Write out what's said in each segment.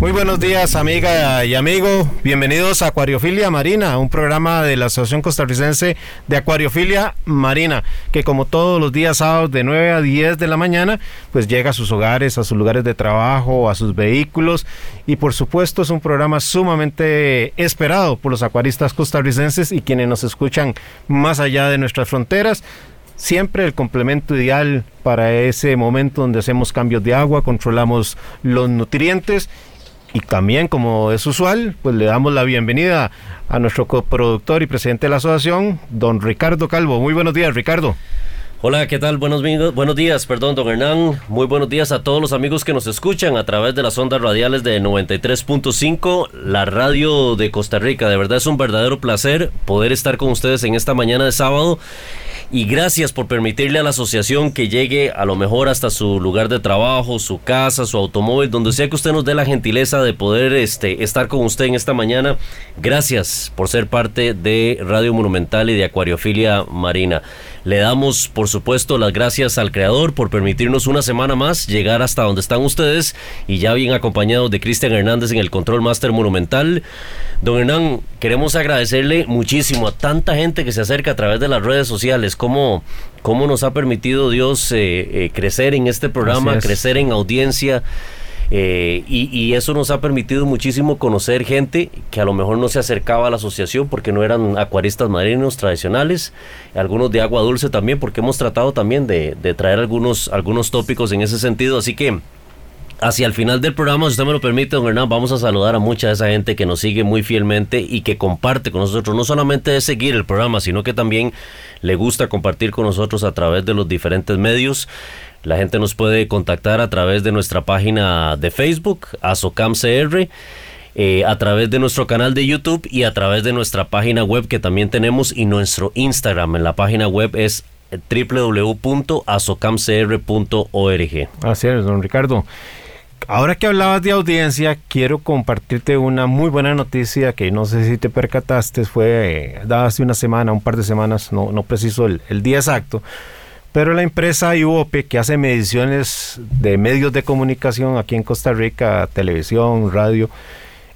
Muy buenos días, amiga y amigo. Bienvenidos a Acuariofilia Marina, un programa de la Asociación Costarricense de Acuariofilia Marina, que como todos los días sábados de 9 a 10 de la mañana, pues llega a sus hogares, a sus lugares de trabajo, a sus vehículos y por supuesto es un programa sumamente esperado por los acuaristas costarricenses y quienes nos escuchan más allá de nuestras fronteras siempre el complemento ideal para ese momento donde hacemos cambios de agua, controlamos los nutrientes y también, como es usual, pues le damos la bienvenida a nuestro coproductor y presidente de la asociación, don Ricardo Calvo. Muy buenos días, Ricardo. Hola, ¿qué tal? Buenos, buenos días, perdón, don Hernán. Muy buenos días a todos los amigos que nos escuchan a través de las ondas radiales de 93.5, la radio de Costa Rica. De verdad es un verdadero placer poder estar con ustedes en esta mañana de sábado y gracias por permitirle a la asociación que llegue a lo mejor hasta su lugar de trabajo, su casa, su automóvil, donde sea que usted nos dé la gentileza de poder este, estar con usted en esta mañana. Gracias por ser parte de Radio Monumental y de Acuariofilia Marina. Le damos, por supuesto, las gracias al creador por permitirnos una semana más llegar hasta donde están ustedes y ya bien acompañados de Cristian Hernández en el Control Master Monumental. Don Hernán, queremos agradecerle muchísimo a tanta gente que se acerca a través de las redes sociales, cómo, cómo nos ha permitido Dios eh, eh, crecer en este programa, crecer en audiencia. Eh, y, eso nos ha permitido muchísimo conocer gente que a lo mejor no se acercaba a la asociación porque no eran acuaristas marinos tradicionales, algunos de agua dulce también, porque hemos tratado también de, traer algunos, algunos tópicos en ese sentido. Así que hacia el final del programa, si usted me lo permite, don Hernán, vamos a saludar a mucha de esa gente que nos sigue muy fielmente y que comparte con nosotros, no solamente de seguir el programa, sino que también le gusta compartir con nosotros a través de los diferentes medios. La gente nos puede contactar a través de nuestra página de Facebook, ASOCAMCR, eh, a través de nuestro canal de YouTube y a través de nuestra página web que también tenemos y nuestro Instagram. En la página web es www.asocamcr.org. Así es, don Ricardo. Ahora que hablabas de audiencia, quiero compartirte una muy buena noticia que no sé si te percataste, fue eh, hace una semana, un par de semanas, no, no preciso el día exacto pero la empresa IUOPE, que hace mediciones de medios de comunicación aquí en Costa Rica, televisión, radio,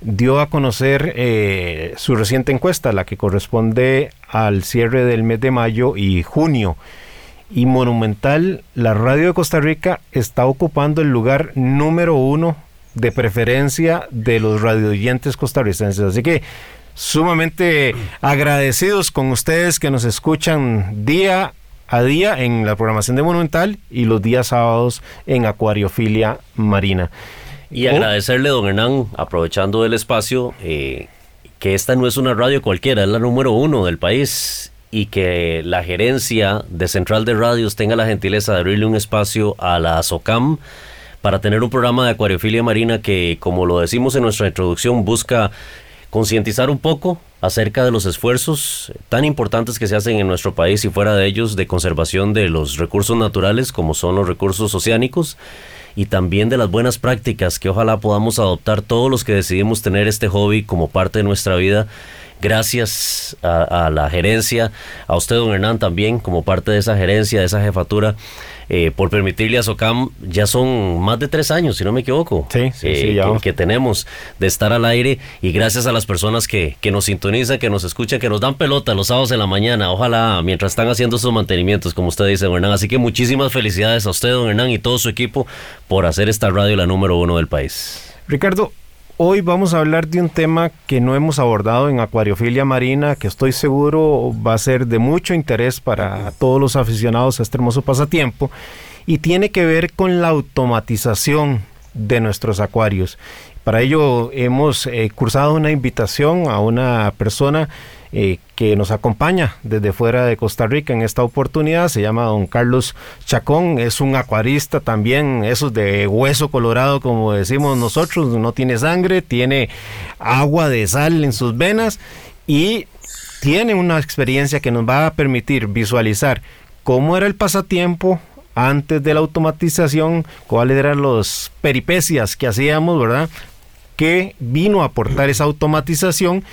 dio a conocer eh, su reciente encuesta, la que corresponde al cierre del mes de mayo y junio. Y Monumental, la radio de Costa Rica, está ocupando el lugar número uno de preferencia de los radioyentes costarricenses. Así que sumamente agradecidos con ustedes que nos escuchan día a día en la programación de Monumental y los días sábados en Acuariofilia Marina. Y agradecerle, don Hernán, aprovechando el espacio, eh, que esta no es una radio cualquiera, es la número uno del país y que la gerencia de Central de Radios tenga la gentileza de abrirle un espacio a la SOCAM para tener un programa de acuariofilia marina que, como lo decimos en nuestra introducción, busca concientizar un poco acerca de los esfuerzos tan importantes que se hacen en nuestro país y fuera de ellos de conservación de los recursos naturales como son los recursos oceánicos y también de las buenas prácticas que ojalá podamos adoptar todos los que decidimos tener este hobby como parte de nuestra vida. Gracias a, la gerencia, a usted, don Hernán, también como parte de esa gerencia, de esa jefatura eh, por permitirle a SOCAM, ya son más de tres años, si no me equivoco, sí, sí, eh, que, tenemos de estar al aire y gracias a las personas que, que nos sintonizan, que nos escuchan, que nos dan pelota los sábados en la mañana, ojalá mientras están haciendo sus mantenimientos, como usted dice, don Hernán. Así que muchísimas felicidades a usted, don Hernán, y todo su equipo por hacer esta radio la número uno del país. Ricardo, Hoy vamos a hablar de un tema que no hemos abordado en Acuariofilia Marina, que estoy seguro va a ser de mucho interés para todos los aficionados a este hermoso pasatiempo, y tiene que ver con la automatización de nuestros acuarios. Para ello hemos eh, cursado una invitación a una persona eh, que nos acompaña desde fuera de Costa Rica en esta oportunidad. Se llama don Carlos Chacón, es un acuarista también, esos de hueso colorado como decimos nosotros, no tiene sangre, tiene agua de sal en sus venas y tiene una experiencia que nos va a permitir visualizar cómo era el pasatiempo antes de la automatización, cuáles eran las peripecias que hacíamos, ¿verdad? Que vino a aportar esa automatización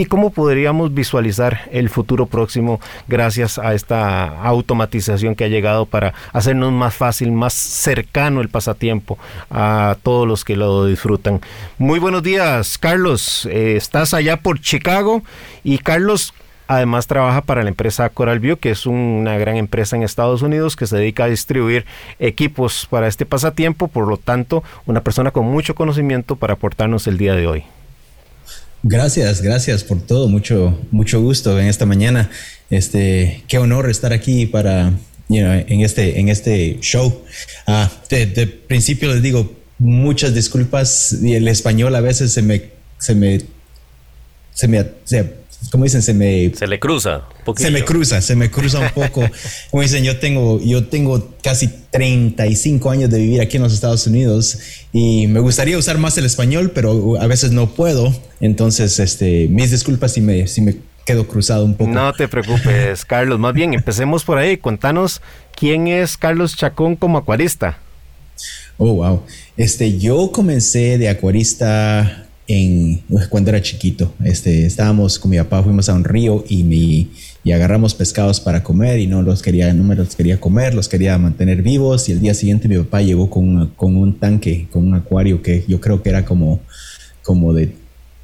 y cómo podríamos visualizar el futuro próximo gracias a esta automatización que ha llegado para hacernos más fácil, más cercano el pasatiempo a todos los que lo disfrutan. Muy buenos días, Carlos. Eh, estás allá por Chicago y Carlos, Además trabaja para la empresa Coral View, que es una gran empresa en Estados Unidos que se dedica a distribuir equipos para este pasatiempo, por lo tanto, una persona con mucho conocimiento para aportarnos el día de hoy. Gracias, gracias por todo, mucho, mucho gusto en esta mañana. Este, qué honor estar aquí para, en este, en este show. Ah, de, principio les digo muchas disculpas el español a veces se me, se me, se me, se, como dicen, se me... Se le cruza. Se me cruza, se me cruza un poco. como dicen, yo tengo, yo tengo casi 35 años de vivir aquí en los Estados Unidos y me gustaría usar más el español, pero a veces no puedo. Entonces, este, mis disculpas si me, si me quedo cruzado un poco. No te preocupes, Carlos. Más bien, empecemos por ahí. Contanos quién es Carlos Chacón como acuarista. Oh, wow. Este, yo comencé de acuarista en, cuando era chiquito. Este, estábamos con mi papá, fuimos a un río y, mi, y agarramos pescados para comer y no los quería, no me los quería comer, los quería mantener vivos. Y el día siguiente mi papá llegó con, con un tanque, con un acuario que yo creo que era como, como de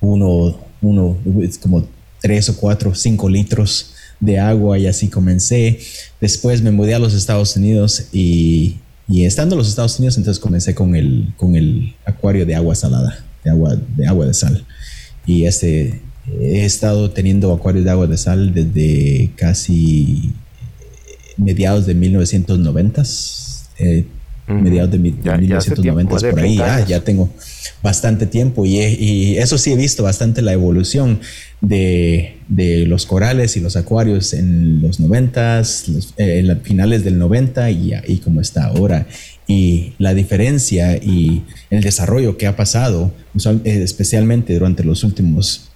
uno, uno, como tres o cuatro, cinco litros de agua y así comencé. Después me mudé a los Estados Unidos y, y estando en los Estados Unidos entonces comencé con el, con el acuario de agua salada de agua de, agua de sal. Y este, he estado teniendo acuarios de agua de sal desde casi mediados de 1990. Eh, mediados de, 1990 por ahí. Ah, ya tengo bastante tiempo y, y, eso sí he visto bastante la evolución de, de los corales y los acuarios en los 90, los, eh, en finales del 90 y, y como está ahora y la diferencia y el desarrollo que ha pasado, eh, especialmente durante los últimos,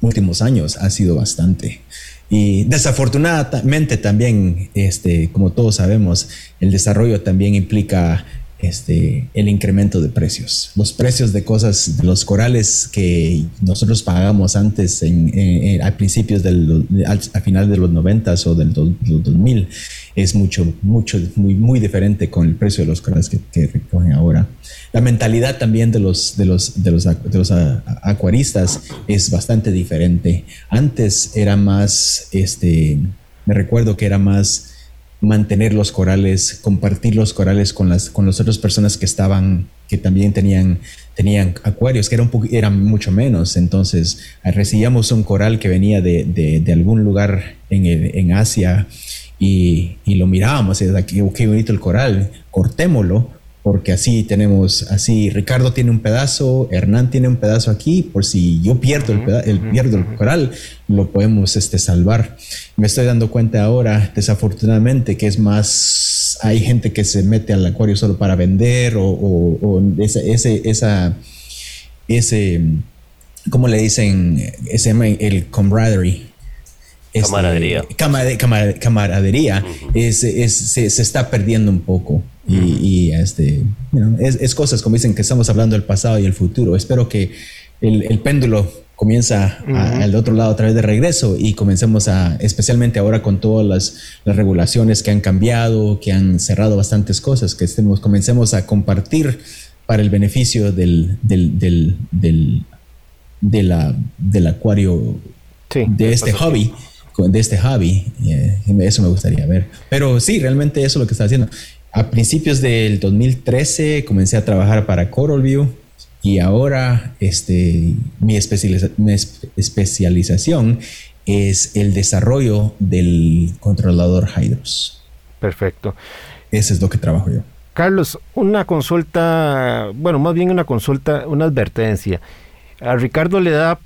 últimos años, ha sido bastante. Y desafortunadamente también, este, como todos sabemos, el desarrollo también implica este, el incremento de precios. Los precios de cosas, de los corales que nosotros pagamos antes, en, a principios del, a, final de los 90 o del, 2000, es mucho, mucho, muy, muy diferente con el precio de los corales que, recogen ahora. La mentalidad también de los, de los, de los, de los acuaristas es bastante diferente. Antes era más, este, me recuerdo que era más mantener los corales, compartir los corales con las, con las otras personas que estaban, que también tenían, tenían acuarios, que eran, eran mucho menos. Entonces, recibíamos un coral que venía de, de, algún lugar en, en Asia y, y, lo mirábamos y oh, qué bonito el coral, cortémoslo porque así tenemos, así Ricardo tiene un pedazo, Hernán tiene un pedazo aquí, por si yo pierdo el, el, pierdo el coral, lo podemos este, salvar. Me estoy dando cuenta ahora, desafortunadamente, que es más, hay gente que se mete al acuario solo para vender o, o, ese, ese, esa, ese, ¿cómo le dicen? Se llama el camaraderie. Este, camaradería. camaradería. es, se, se está perdiendo un poco. Y, este, es, cosas como dicen que estamos hablando del pasado y el futuro. Espero que el, péndulo comienza al otro lado a través de regreso y comencemos a, especialmente ahora con todas las, regulaciones que han cambiado, que han cerrado bastantes cosas, que estemos, comencemos a compartir para el beneficio del, del, del, del, de la, del acuario, de este hobby de este hobby. Eh, eso me gustaría ver. Pero sí, realmente eso es lo que está haciendo. A principios del 2013 comencé a trabajar para CoralView y ahora este, mi, especialización es el desarrollo del controlador Hydros. Perfecto. Eso es lo que trabajo yo. Carlos, una consulta, bueno, más bien una consulta, una advertencia. A Ricardo le da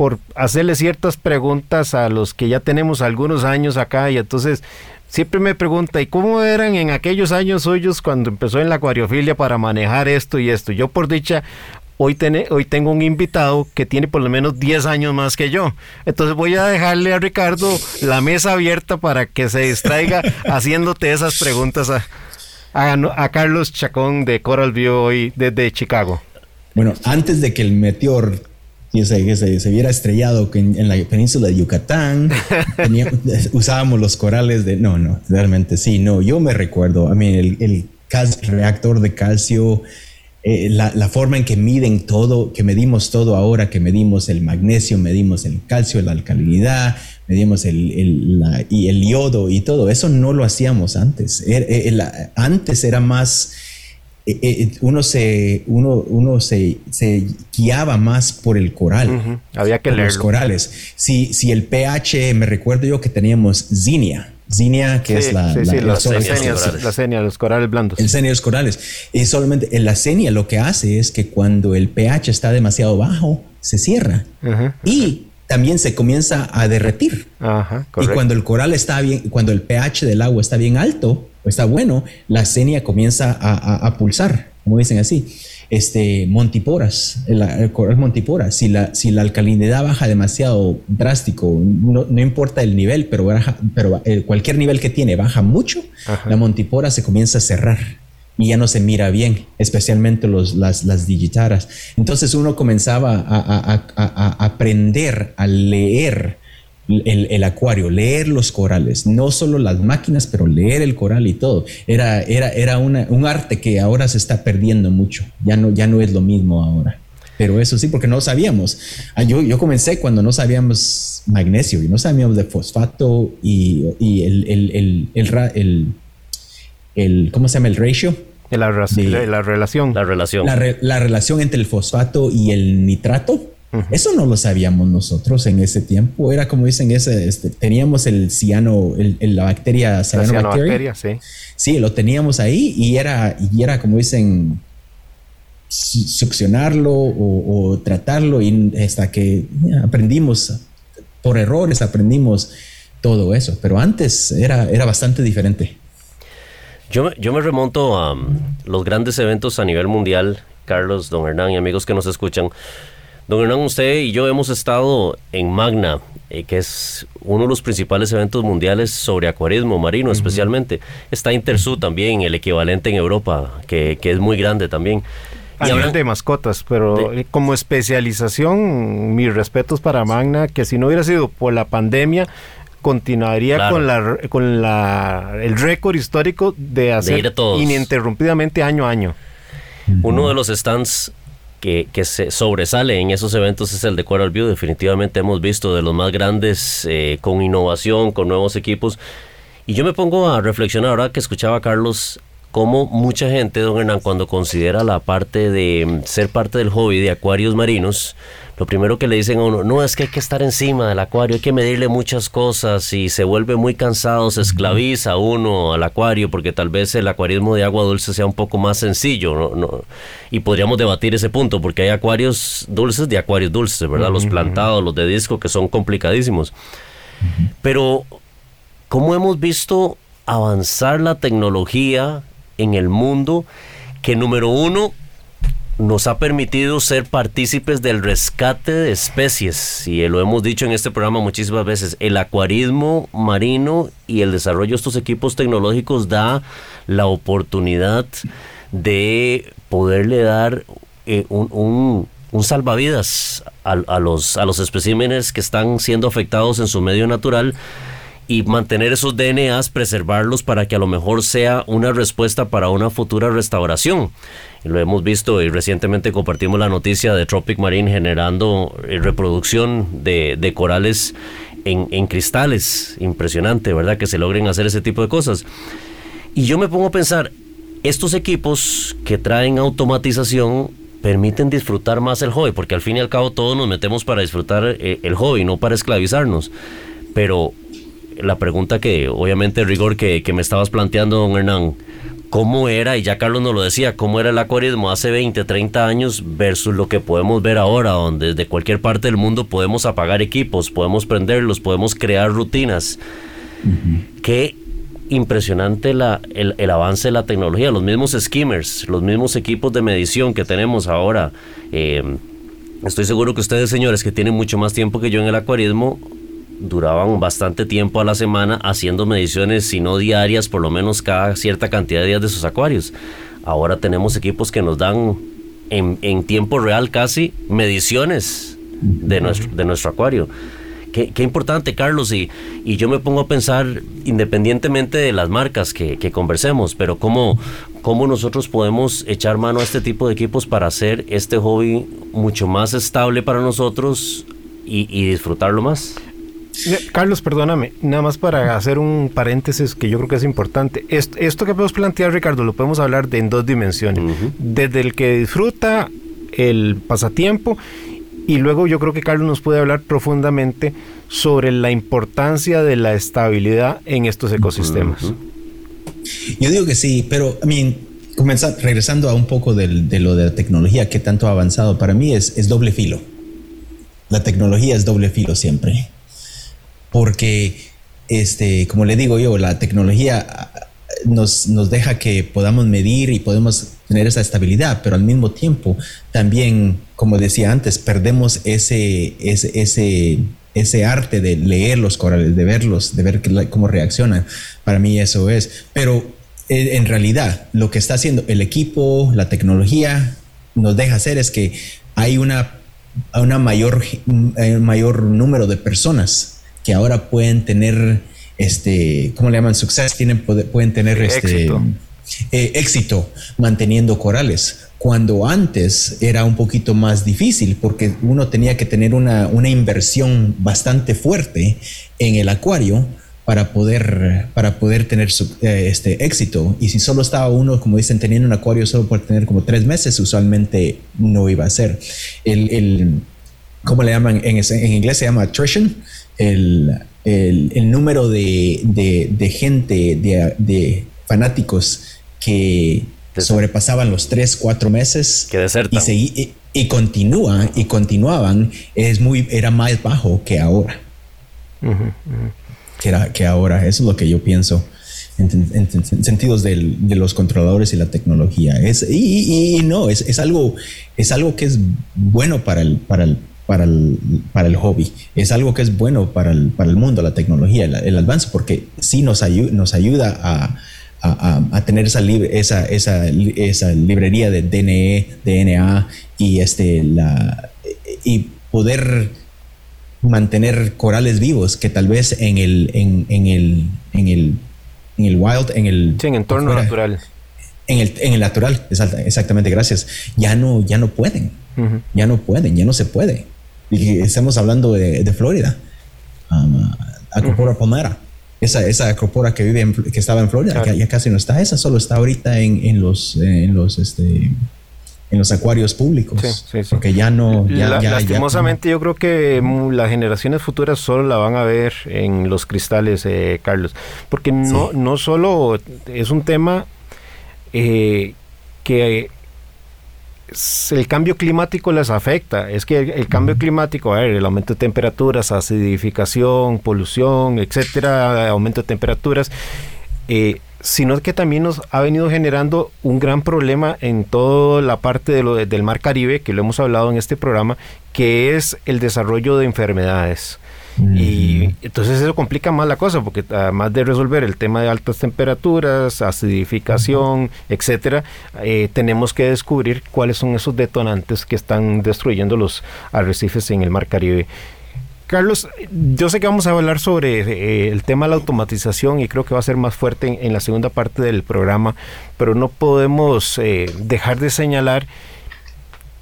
por hacerle ciertas preguntas a los que ya tenemos algunos años acá y entonces siempre me pregunta, ¿y cómo eran en aquellos años suyos cuando empezó en la acuariofilia para manejar esto y esto? Yo por dicha hoy, hoy tengo un invitado que tiene por lo menos 10 años más que yo. Entonces voy a dejarle a Ricardo la mesa abierta para que se distraiga haciéndote esas preguntas a, a, Carlos Chacón de Coral View hoy desde Chicago. Bueno, antes de que el meteor se, se, viera estrellado en, la península de Yucatán, usábamos los corales de... No, no, realmente sí, no, yo me recuerdo, a mí el, el reactor de calcio eh, la, forma en que miden todo, que medimos todo ahora, que medimos el magnesio, medimos el calcio, la alcalinidad, medimos el, y el yodo y todo, eso no lo hacíamos antes. Er, eh, antes era más, uno, se, uno, uno se, se, guiaba más por el coral. Había que leer Los corales. Si, si el pH, me recuerdo yo que teníamos zinnia Zinnia, que es la, sí, la, la, senia, los corales blandos. El senia, los corales. Y solamente en la senia lo que hace es que cuando el pH está demasiado bajo, se cierra. Y también se comienza a derretir. y cuando el coral está bien, cuando el pH del agua está bien alto, o está bueno, la senia comienza a pulsar, como dicen así este, montiporas, el, el coral montiporas. Si la, si la alcalinidad baja demasiado drástico, no, importa el nivel, pero, pero eh, cualquier nivel que tiene baja mucho, la montipora se comienza a cerrar y ya no se mira bien, especialmente los, las, las digitaras. Entonces uno comenzaba a aprender a leer el, acuario, leer los corales, no solo las máquinas, pero leer el coral y todo. Era, era, era un arte que ahora se está perdiendo mucho, ya no, ya no es lo mismo ahora. Pero eso sí, porque no sabíamos. Ah, yo, yo comencé cuando no sabíamos magnesio y no sabíamos de fosfato y, y el, el, el, el, ¿cómo se llama? El ratio. La, la, relación. La relación. la relación entre el fosfato y el nitrato eso no lo sabíamos nosotros en ese tiempo. Era como dicen, ese, este, teníamos el ciano, el, la bacteria cianobacteria. sí. Sí, lo teníamos ahí y era, y era como dicen, succionarlo o, tratarlo y hasta que aprendimos, por errores aprendimos todo eso. Pero antes era, era bastante diferente. Yo, yo me remonto a um, los grandes eventos a nivel mundial, Carlos, don Hernán y amigos que nos escuchan. Don Hernán, usted y yo hemos estado en Magna, eh, que es uno de los principales eventos mundiales sobre acuarismo marino, especialmente. Está Intersud también, el equivalente en Europa, que, es muy grande también. A de mascotas, pero eh, como especialización, mis respetos para Magna, que si no hubiera sido por la pandemia, continuaría con la con la el récord histórico de hacer ininterrumpidamente año a año. Uno de los stands que, se sobresale en esos eventos es el de Coral View. Definitivamente hemos visto de los más grandes eh, con innovación, con nuevos equipos. Y yo me pongo a reflexionar ahora que escuchaba a Carlos cómo mucha gente, don Hernán, cuando considera la parte de mm, ser parte del hobby de acuarios marinos, lo primero que le dicen a uno, no es que hay que estar encima del acuario, hay que medirle muchas cosas y se vuelve muy cansado, se esclaviza uno al acuario porque tal vez el acuarismo de agua dulce sea un poco más sencillo, ¿no? y podríamos debatir ese punto porque hay acuarios dulces de acuarios dulces, ¿verdad? Los plantados, los de disco que son complicadísimos. Pero, ¿cómo hemos visto avanzar la tecnología en el mundo que número uno nos ha permitido ser partícipes del rescate de especies, y lo hemos dicho en este programa muchísimas veces, el acuarismo marino y el desarrollo de estos equipos tecnológicos da la oportunidad de poderle dar eh, un, salvavidas a, los, a los especímenes que están siendo afectados en su medio natural y mantener esos DNAs, preservarlos para que a lo mejor sea una respuesta para una futura restauración. Lo hemos visto y recientemente compartimos la noticia de Tropic Marine generando eh, reproducción de, corales en, cristales. Impresionante, ¿verdad? Que se logren hacer ese tipo de cosas. Y yo me pongo a pensar, estos equipos que traen automatización permiten disfrutar más el hobby, porque al fin y al cabo todos nos metemos para disfrutar eh, el hobby, no para esclavizarnos. Pero la pregunta que, obviamente, rigor que, que me estabas planteando, don Hernán, cómo era, y ya Carlos nos lo decía, cómo era el acuarismo hace 20, 30 años versus lo que podemos ver ahora, donde desde cualquier parte del mundo podemos apagar equipos, podemos prenderlos, podemos crear rutinas. Qué impresionante la, el, avance de la tecnología, los mismos skimmers, los mismos equipos de medición que tenemos ahora. Eh, estoy seguro que ustedes, señores, que tienen mucho más tiempo que yo en el acuarismo, duraban bastante tiempo a la semana haciendo mediciones, si no diarias, por lo menos cada cierta cantidad de días de sus acuarios. Ahora tenemos equipos que nos dan en, tiempo real casi mediciones de nuestro, de nuestro acuario. Qué, importante, Carlos, y, y, yo me pongo a pensar, independientemente de las marcas que, conversemos, pero cómo, cómo nosotros podemos echar mano a este tipo de equipos para hacer este hobby mucho más estable para nosotros y, y disfrutarlo más. Carlos, perdóname, nada más para hacer un paréntesis que yo creo que es importante. Esto, que podemos plantear, Ricardo, lo podemos hablar de en dos dimensiones. Desde el que disfruta el pasatiempo y luego yo creo que Carlos nos puede hablar profundamente sobre la importancia de la estabilidad en estos ecosistemas. Yo digo que sí, pero a mí, regresando a un poco de lo de la tecnología, que tanto ha avanzado, para mí es, es doble filo. La tecnología es doble filo siempre porque, este, como le digo yo, la tecnología ah, nos, nos deja que podamos medir y podemos tener esa estabilidad, pero al mismo tiempo también, como decía antes, perdemos ese, ese, ese, ese arte de leer los corales, de verlos, de ver cómo reaccionan. Para mí eso es. Pero eh, en realidad lo que está haciendo el equipo, la tecnología, nos deja hacer es que hay una, una mayor, mayor número de personas que ahora pueden tener, este, ¿cómo le llaman? Success, tienen, pueden tener este, éxito. Eh, éxito manteniendo corales cuando antes era un poquito más difícil porque uno tenía que tener una, una, inversión bastante fuerte en el acuario para poder, para poder tener su, eh, este éxito. Y si solo estaba uno, como dicen, teniendo un acuario solo por tener como tres meses, usualmente no iba a ser. El, el ¿Cómo le llaman? En, en inglés se llama attrition el, el, número de, de, gente, de, fanáticos que sobrepasaban los 3, 4 meses que y, y, continúa, y continuaban, es muy, era más bajo que ahora. Que, era, que ahora, eso es lo que yo pienso. En, sentidos de los controladores y la tecnología. Es, y, y, no, es, es, algo, es algo que es bueno para el, para el, para el, para el hobby. Es algo que es bueno para el, para el mundo, la tecnología, el, avance, porque sí nos, nos ayuda a, a, tener esa, esa, esa, esa, librería de DNE, DNA y, este, la, y poder mantener corales vivos que tal vez en el, en, en el, en el, en el wild, en el entorno natural. En el, en el natural, exactamente, gracias. Ya no, ya no pueden. Ya no pueden, ya no se puede. Y estamos hablando de, de Florida. Um, Acropora pomera. Esa, esa acropora que vive que estaba en Florida, ya casi no está. Esa solo está ahorita en, en los, en los, este, en los acuarios públicos. Sí, sí, sí. Porque ya no. Ya, lastimosamente, yo creo que las generaciones futuras solo la van a ver en los cristales, eh, Carlos. Porque no, no solo es un tema eh, que el cambio climático les afecta. Es que el, cambio climático, a ver, el aumento de temperaturas, acidificación, polución, etcétera, aumento de temperaturas, eh, sino que también nos ha venido generando un gran problema en toda la parte de lo, del Mar Caribe, que lo hemos hablado en este programa, que es el desarrollo de enfermedades. Y entonces eso complica más la cosa, porque además de resolver el tema de altas temperaturas, acidificación, etcétera, eh, tenemos que descubrir cuáles son esos detonantes que están destruyendo los arrecifes en el Mar Caribe. Carlos, yo sé que vamos a hablar sobre eh, el tema de la automatización y creo que va a ser más fuerte en, la segunda parte del programa, pero no podemos eh, dejar de señalar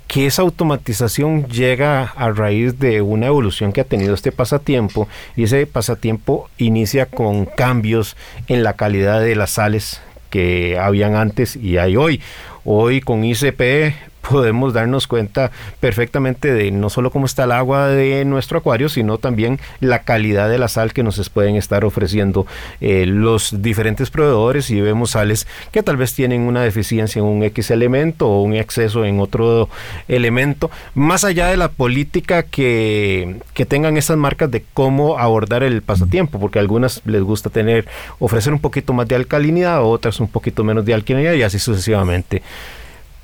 que esa automatización llega a raíz de una evolución que ha tenido este pasatiempo y ese pasatiempo inicia con cambios en la calidad de las sales que habían antes y hay hoy. Hoy con ICP podemos darnos cuenta perfectamente de no solo cómo está el agua de nuestro acuario, sino también la calidad de la sal que nos pueden estar ofreciendo eh, los diferentes proveedores y vemos sales que tal vez tienen una deficiencia en un X elemento o un exceso en otro elemento, más allá de la política que, que tengan esas marcas de cómo abordar el pasatiempo, porque a algunas les gusta tener, ofrecer un poquito más de alcalinidad, otras un poquito menos de alcalinidad y así sucesivamente.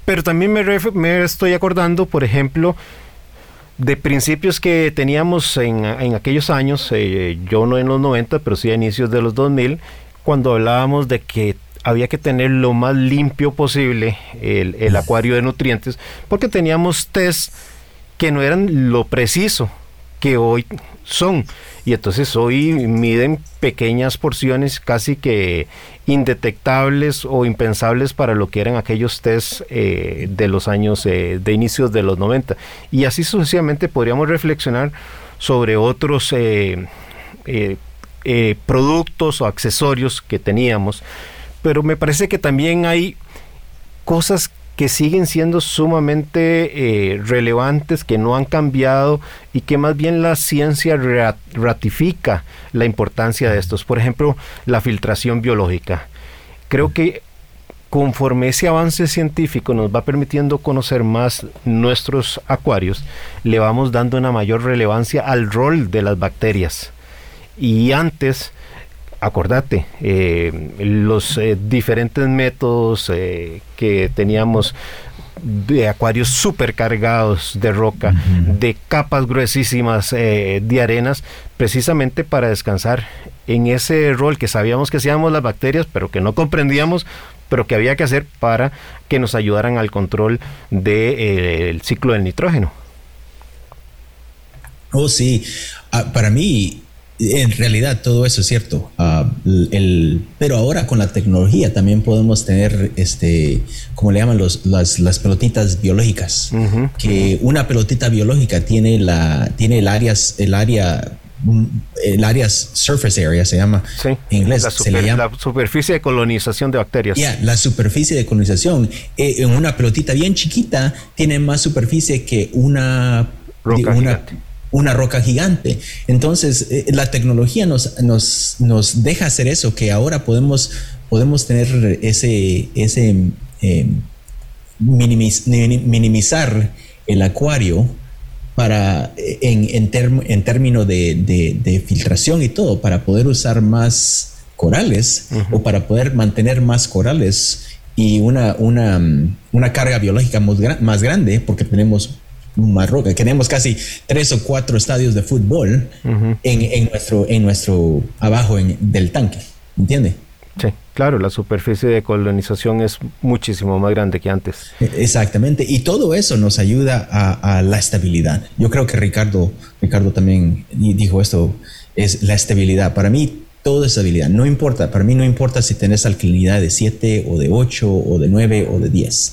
Pero también me, estoy acordando, por ejemplo, de principios que teníamos en, en aquellos años, eh, yo no en los 90, pero sí a inicios de los 2000, cuando hablábamos de que había que tener lo más limpio posible el, el acuario de nutrientes, porque teníamos test que no eran lo preciso que hoy son. Y entonces hoy miden pequeñas porciones casi que indetectables o impensables para lo que eran aquellos test eh, de los años eh, de inicios de los 90. Y así sucesivamente podríamos reflexionar sobre otros eh, productos o accesorios que teníamos. Pero me parece que también hay cosas que siguen siendo sumamente eh, relevantes, que no han cambiado y que más bien la ciencia ratifica la importancia de estos. Por ejemplo, la filtración biológica. Creo que conforme ese avance científico nos va permitiendo conocer más nuestros acuarios, le vamos dando una mayor relevancia al rol de las bacterias. Y antes acordate, eh, los eh, diferentes métodos eh, que teníamos de acuarios supercargados de roca, de capas gruesísimas de arenas, precisamente para descansar en ese rol que sabíamos que hacíamos las bacterias, pero que no comprendíamos, pero que había que hacer para que nos ayudaran al control del ciclo del nitrógeno. Oh, sí. Ah, para mí, en realidad todo eso es cierto, ah, el, pero ahora con la tecnología también podemos tener, este, como le llaman los, las, las pelotitas biológicas, que una pelotita biológica tiene, la, tiene el, área, el área el área surface area se llama en inglés la, se le llama, la superficie de colonización de bacterias. Ya la superficie de colonización. Eh, en una pelotita bien chiquita tiene más superficie que una una, una roca gigante. Entonces, eh, la tecnología nos, nos, nos, deja hacer eso, que ahora podemos, podemos tener ese, ese em, minimizar el acuario para eh, en, en, términos de, filtración y todo, para poder usar más corales o para poder mantener más corales y una, una, una carga biológica más, más grande, porque tenemos Marroca. Tenemos casi tres o cuatro estadios de fútbol en, nuestro, en nuestro abajo del tanque. ¿Entiende? Sí, claro, la superficie de colonización es muchísimo más grande que antes. E, exactamente, y todo eso nos ayuda a, la estabilidad. Yo creo que Ricardo, Ricardo también dijo esto, es la estabilidad. Para mí, todo es estabilidad. No importa, para mí no importa si tenés alcalinidad de 7 o de 8 o de 9 o de 10.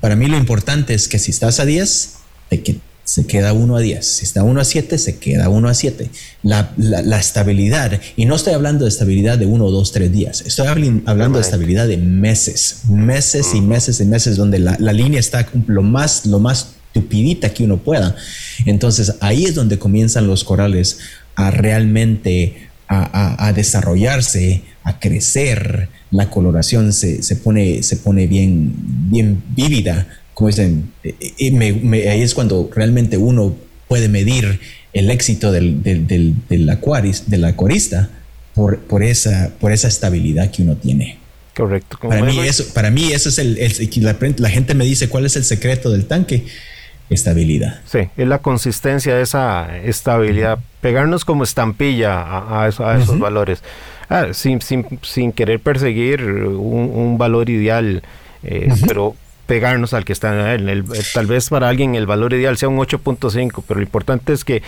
Para mí lo importante es que si estás a 10, que se queda uno a 10. Si está uno a 7, se queda uno a 7. La, la, estabilidad, y no estoy hablando de estabilidad de uno, dos, tres días, estoy hablando de estabilidad de meses, meses y meses y meses, donde la, la, línea está lo más, lo más tupidita que uno pueda. Entonces ahí es donde comienzan los corales a realmente a, a, desarrollarse, a crecer, la coloración se, se, pone, se pone bien, bien vívida como dicen, eh, eh, ahí es cuando realmente uno puede medir el éxito del, del, del, del, acuarista por, por, esa, por esa estabilidad que uno tiene. Correcto. Para mí, eso, para mí eso es el, la, la, gente me dice cuál es el secreto del tanque. Estabilidad. Sí, es la consistencia de esa estabilidad. Pegarnos como estampilla a, esos valores. Ah, sin, sin, sin, querer perseguir un, un valor ideal, eh, pero pegarnos al que está en el, tal vez para alguien el valor ideal sea un 8.5, pero lo importante es que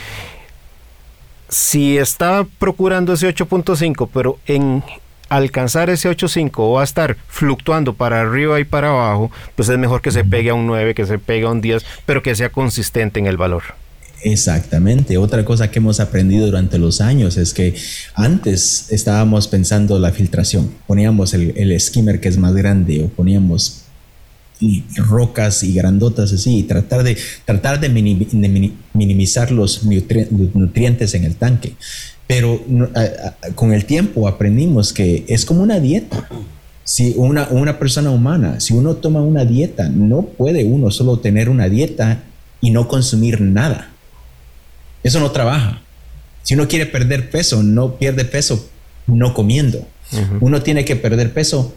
si está procurando ese 8.5, pero en alcanzar ese 8.5 va a estar fluctuando para arriba y para abajo, pues es mejor que se pegue a un 9, que se pegue a un 10, pero que sea consistente en el valor. Exactamente. Otra cosa que hemos aprendido durante los años es que antes estábamos pensando la filtración. Poníamos el, el skimmer que es más grande o poníamos rocas y grandotas así y tratar de, tratar de, minimizar los nutrientes en el tanque. Pero con el tiempo aprendimos que es como una dieta. Si una, una persona humana, si uno toma una dieta, no puede uno solo tener una dieta y no consumir nada. Eso no trabaja. Si uno quiere perder peso, no pierde peso no comiendo. Uno tiene que perder peso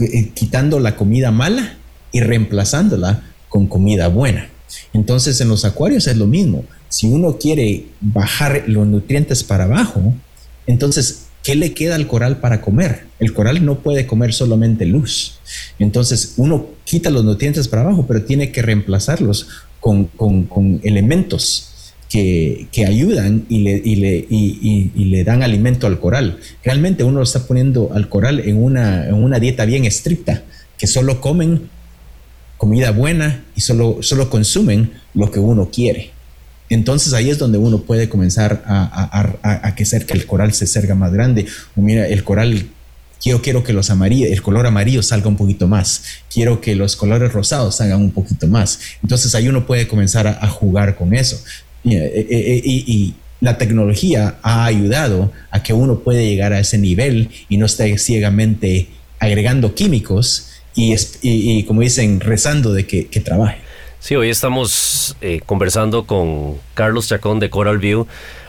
eh, quitando la comida mala y reemplazándola con comida buena. Entonces en los acuarios es lo mismo. Si uno quiere bajar los nutrientes para abajo, entonces, ¿qué le queda al coral para comer? El coral no puede comer solamente luz. Entonces uno quita los nutrientes para abajo, pero tiene que reemplazarlos con, elementos que, ayudan y le, y le, dan alimento al coral. Realmente uno lo está poniendo al coral en una, en una dieta bien estricta, que solo comen comida buena y solo, solo consumen lo que uno quiere. Entonces ahí es donde uno puede comenzar a, a, que, ser, que el coral se cerga más grande. O mira, el coral, quiero, quiero que los amarillos, el color amarillo salga un poquito más. Quiero que los colores rosados salgan un poquito más. Entonces ahí uno puede comenzar a, jugar con eso. Y, eh, eh, y, la tecnología ha ayudado a que uno puede llegar a ese nivel y no esté ciegamente agregando químicos y, como dicen, rezando de que, trabaje. Sí, hoy estamos eh, conversando con Carlos Chacón de Coral View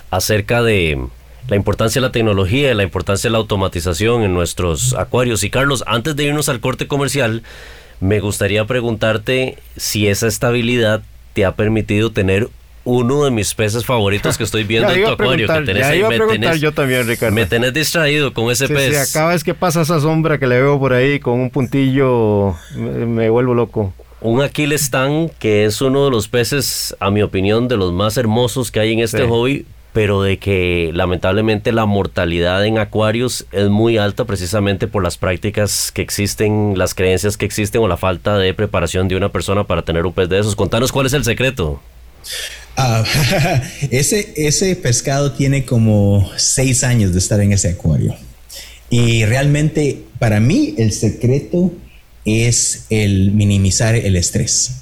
acerca de la importancia de la tecnología y la importancia de la automatización en nuestros acuarios. Y Carlos, antes de irnos al corte comercial, me gustaría preguntarte si esa estabilidad te ha permitido tener uno de mis peces favoritos que estoy viendo en tu acuario. Que tenés ahí, me tenés, yo también, Ricardo. Me tenés distraído con ese pez. Sí, cada vez que pasa esa sombra que le veo por ahí con un puntillo, me, vuelvo loco. Un Aquiles Tan, que es uno de los peces, a mi opinión, de los más hermosos que hay en este hobby, pero de que lamentablemente la mortalidad en acuarios es muy alta precisamente por las prácticas que existen, las creencias que existen o la falta de preparación de una persona para tener un pez de esos. Contanos cuál es el secreto. Ah, ese, ese pescado tiene como seis años de estar en ese acuario. Y realmente para mí el secreto es el minimizar el estrés.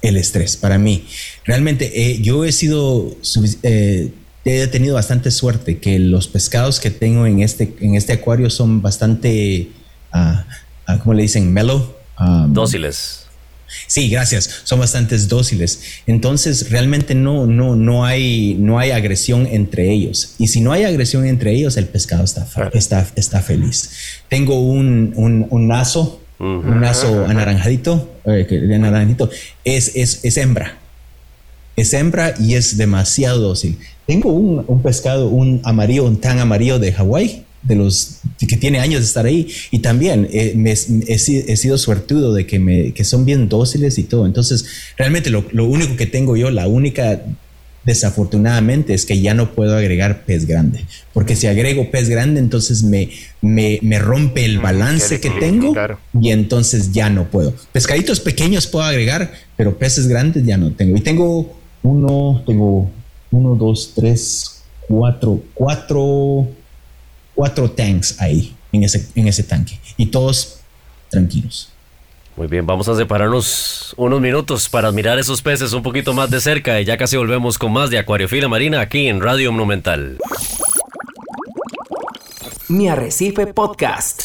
El estrés, para mí. Realmente eh, yo he sido, eh, he tenido bastante suerte que los pescados que tengo en este, en este acuario son bastante, uh, ¿cómo le dicen? Mellow. Dóciles Sí, gracias. Son bastante dóciles. Entonces, realmente no, no, no, hay, no hay agresión entre ellos. Y si no hay agresión entre ellos, el pescado está, está, está feliz. Tengo un, un, un naso, un naso anaranjadito, eh, anaranjadito. Es, es, es hembra. Es hembra y es demasiado dócil. Tengo un, un pescado, un amarillo, un tan amarillo de Hawái de los que tiene años de estar ahí y también eh, he, sido suertudo de que, me, que son bien dóciles y todo. Entonces, realmente lo, único que tengo yo, la única desafortunadamente es que ya no puedo agregar pez grande, porque si agrego pez grande, entonces me, me, rompe el mm, balance que tengo y entonces ya no puedo. Pescaditos pequeños puedo agregar, pero peces grandes ya no tengo. Y tengo uno, tengo uno, dos, tres, cuatro, cuatro cuatro tanks ahí en ese, en ese tanque y todos tranquilos. Muy bien, vamos a separarnos unos minutos para admirar esos peces un poquito más de cerca y ya casi volvemos con más de Acuariofila Marina aquí en Radio Monumental. Mi Arrecife Podcast.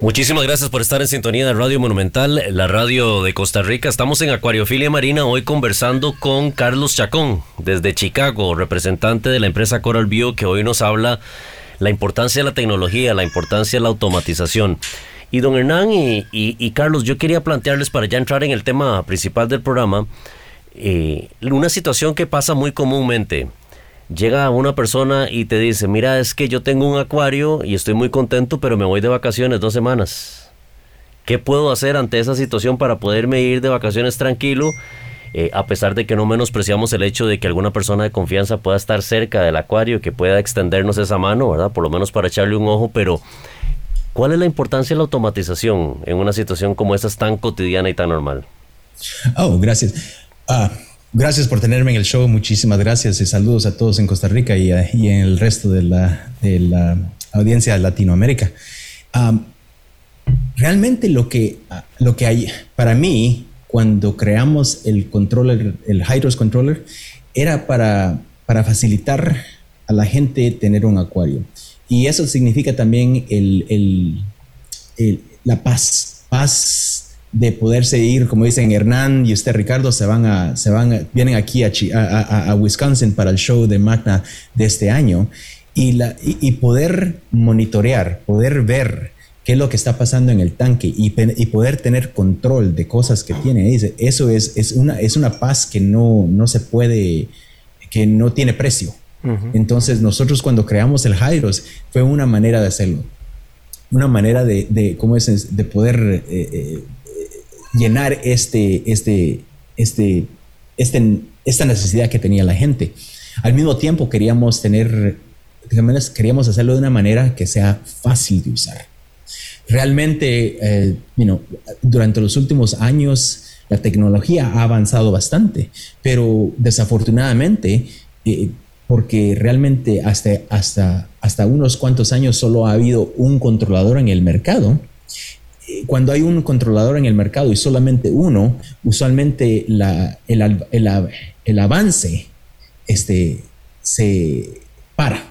Muchísimas gracias por estar en sintonía de Radio Monumental, la radio de Costa Rica. Estamos en Acuariofilia Marina hoy conversando con Carlos Chacón desde Chicago, representante de la empresa Coral Bio que hoy nos habla la importancia de la tecnología, la importancia de la automatización. Y don Hernán y, Carlos, yo quería plantearles para ya entrar en el tema principal del programa, eh, una situación que pasa muy comúnmente. Llega una persona y te dice, mira, es que yo tengo un acuario y estoy muy contento, pero me voy de vacaciones dos semanas. ¿Qué puedo hacer ante esa situación para poderme ir de vacaciones tranquilo eh, a pesar de que no menospreciamos el hecho de que alguna persona de confianza pueda estar cerca del acuario, que pueda extendernos esa mano, ¿verdad? Por lo menos para echarle un ojo, pero ¿cuál es la importancia de la automatización en una situación como esta tan cotidiana y tan normal? Oh, gracias. Ah, gracias por tenerme en el show, muchísimas gracias y saludos a todos en Costa Rica y, en el resto de la, de la audiencia de Latinoamérica. realmente lo que, lo que hay, para mí, cuando creamos el controller, el Hydros Controller, era para, para facilitar a la gente tener un acuario. Y eso significa también el, la paz, paz de poderse ir, como dicen Hernán y usted Ricardo, se van a, se van vienen aquí a, a, Wisconsin para el show de Magna de este año y, la, y, poder monitorear, poder ver qué es lo que está pasando en el tanque y, y poder tener control de cosas que tiene. Eso es, es, una, es una paz que no, no se puede, que no tiene precio. Entonces nosotros cuando creamos el Hyros fue una manera de hacerlo. Una manera de, de ¿cómo es? De poder eh, eh, llenar este, este, este, este, esta necesidad que tenía la gente. Al mismo tiempo queríamos tener, queríamos hacerlo de una manera que sea fácil de usar. Realmente, eh, durante los últimos años, la tecnología ha avanzado bastante, pero desafortunadamente, eh, porque realmente hasta, hasta, hasta unos cuantos años solo ha habido un controlador en el mercado, cuando hay un controlador en el mercado y solamente uno, usualmente el, avance este, se para.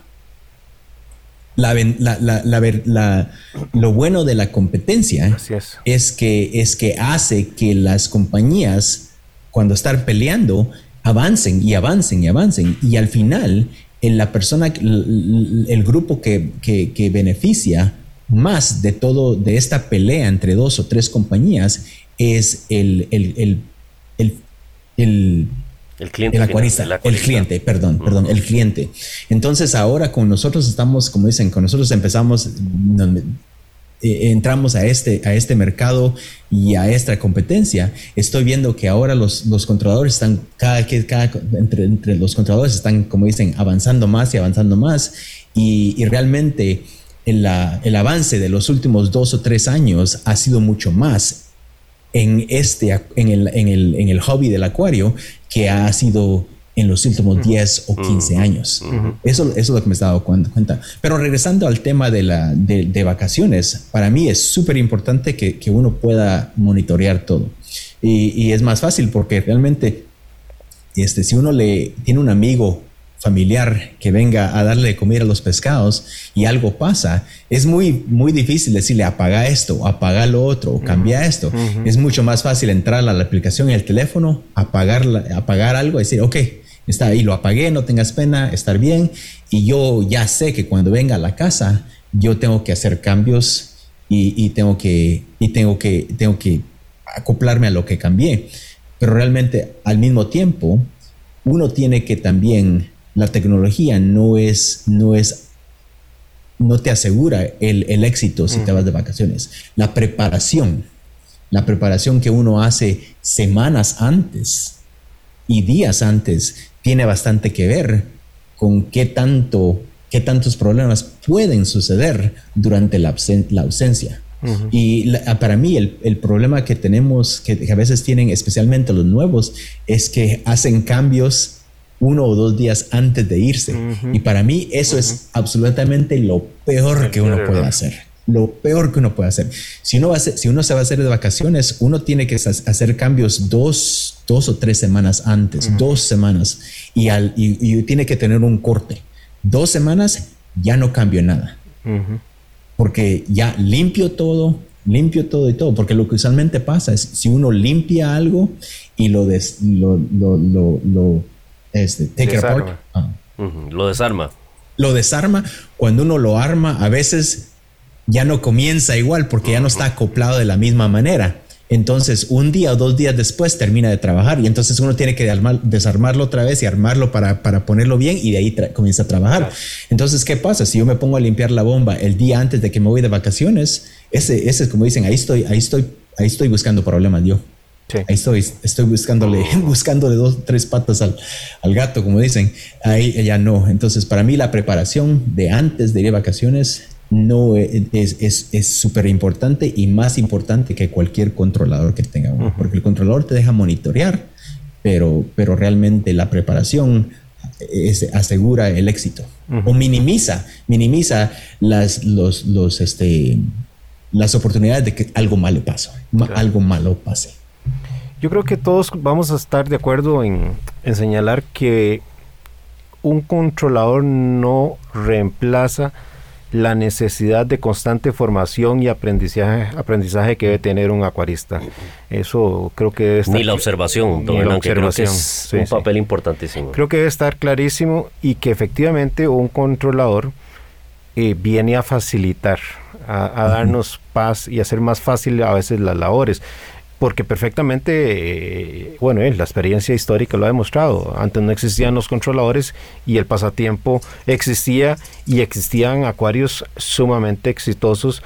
Lo bueno de la competencia es. que, es que hace que las compañías, cuando están peleando, avancen y avancen y avancen. Y al final, en la persona, el, grupo que, que beneficia más de todo, de esta pelea entre dos o tres compañías, es el, el, el, el, el cliente. El acuarista, el, cliente, perdón, perdón, el cliente. Entonces ahora con nosotros estamos, como dicen, con nosotros empezamos, eh, entramos a este, a este mercado y a esta competencia, estoy viendo que ahora los, los controladores están, cada, cada entre, entre los controladores están, como dicen, avanzando más y avanzando más y, y realmente el, avance de los últimos dos o tres años ha sido mucho más en, este, en, el, en, el, en el hobby del acuario que ha sido en los últimos 10 o 15 años. eso, eso, es lo que me he dado cuenta. Pero regresando al tema de, la, de, vacaciones, para mí es súper importante que, que, uno pueda monitorear todo. Y, y, es más fácil porque realmente, este, si uno le tiene un amigo familiar que venga a darle de comer a los pescados y algo pasa, es muy, muy difícil decirle apaga esto, apaga lo otro, o cambia esto. Es mucho más fácil entrar a la aplicación en el teléfono, apagar, apagar algo y decir, ok, está ahí, lo apagué, no tengas pena, estar bien. Y yo ya sé que cuando venga a la casa, yo tengo que hacer cambios y, tengo, que, y tengo, que, tengo que acoplarme a lo que cambié. Pero realmente al mismo tiempo, uno tiene que también la tecnología no es, no es, no te asegura el, éxito si te vas de vacaciones. La preparación, la preparación que uno hace semanas antes y días antes tiene bastante que ver con qué tanto, qué tantos problemas pueden suceder durante la, ausencia. Y para mí el, el, problema que tenemos, que, a veces tienen especialmente los nuevos, es que hacen cambios uno o dos días antes de irse. Y para mí eso es absolutamente lo peor que uno puede hacer. Lo peor que uno puede hacer. Si uno, va si uno se va a hacer de vacaciones, uno tiene que hacer cambios dos, dos o tres semanas antes, dos semanas, y, al, y, tiene que tener un corte. Dos semanas ya no cambio nada. Porque ya limpio todo, limpio todo y todo, porque lo que usualmente pasa es si uno limpia algo y lo, des, lo, lo, lo este, ah. Lo desarma. Lo desarma. Cuando uno lo arma, a veces ya no comienza igual porque ya no está acoplado de la misma manera. Entonces, un día o dos días después termina de trabajar y entonces uno tiene que desarmarlo otra vez y armarlo para, ponerlo bien y de ahí comienza a trabajar. Entonces, ¿qué pasa? Si yo me pongo a limpiar la bomba el día antes de que me voy de vacaciones, ese, ese es como dicen, ahí estoy, ahí estoy, ahí estoy buscando problemas yo. Ahí estoy, estoy buscándole, buscándole dos, tres patas al, gato, como dicen. Ahí ya no. Entonces, para mí la preparación de antes de ir a vacaciones no es súper importante y más importante que cualquier controlador que tenga uno, porque el controlador te deja monitorear, pero, pero realmente la preparación asegura el éxito o minimiza, minimiza las, los, los, este, las oportunidades de que algo malo pase, algo malo pase. Yo creo que todos vamos a estar de acuerdo en, en señalar que un controlador no reemplaza la necesidad de constante formación y aprendizaje, aprendizaje que debe tener un acuarista. Eso creo que debe estar... Ni la observación, don Hernán, que creo que es un papel importantísimo. Creo que debe estar clarísimo y que efectivamente un controlador eh, viene a facilitar, a, a darnos paz y hacer más fácil a veces las labores porque perfectamente, eh, bueno, eh, la experiencia histórica lo ha demostrado. Antes no existían los controladores y el pasatiempo existía y existían acuarios sumamente exitosos,